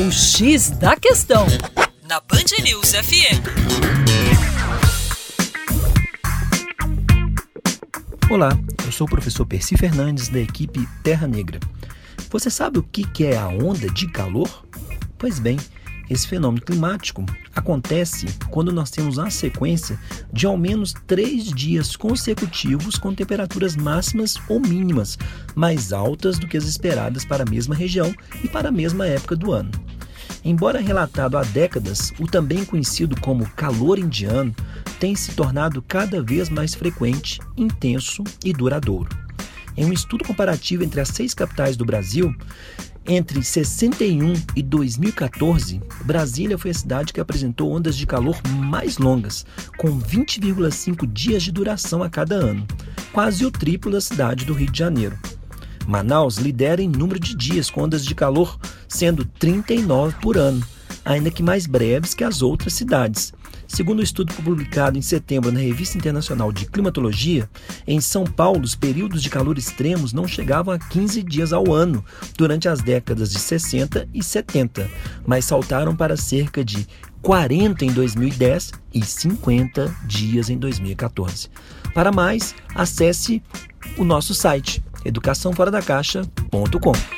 O X da Questão, na Band News FM. Olá, eu sou o professor Percy Fernandes, da equipe Terra Negra. Você sabe o que é a onda de calor? Pois bem, esse fenômeno climático acontece quando nós temos a sequência de ao menos três dias consecutivos com temperaturas máximas ou mínimas mais altas do que as esperadas para a mesma região e para a mesma época do ano. Embora relatado há décadas, o também conhecido como calor indiano tem se tornado cada vez mais frequente, intenso e duradouro. Em um estudo comparativo entre as seis capitais do Brasil, entre 61 e 2014, Brasília foi a cidade que apresentou ondas de calor mais longas, com 20,5 dias de duração a cada ano, quase o triplo da cidade do Rio de Janeiro. Manaus lidera em número de dias com ondas de calor, sendo 39 por ano, ainda que mais breves que as outras cidades, Segundo o um estudo publicado em setembro na Revista Internacional de Climatologia, em São Paulo, os períodos de calor extremos não chegavam a 15 dias ao ano durante as décadas de 60 e 70, mas saltaram para cerca de 40 em 2010 e 50 dias em 2014. Para mais, acesse o nosso site educaçãoforadacaixa.com.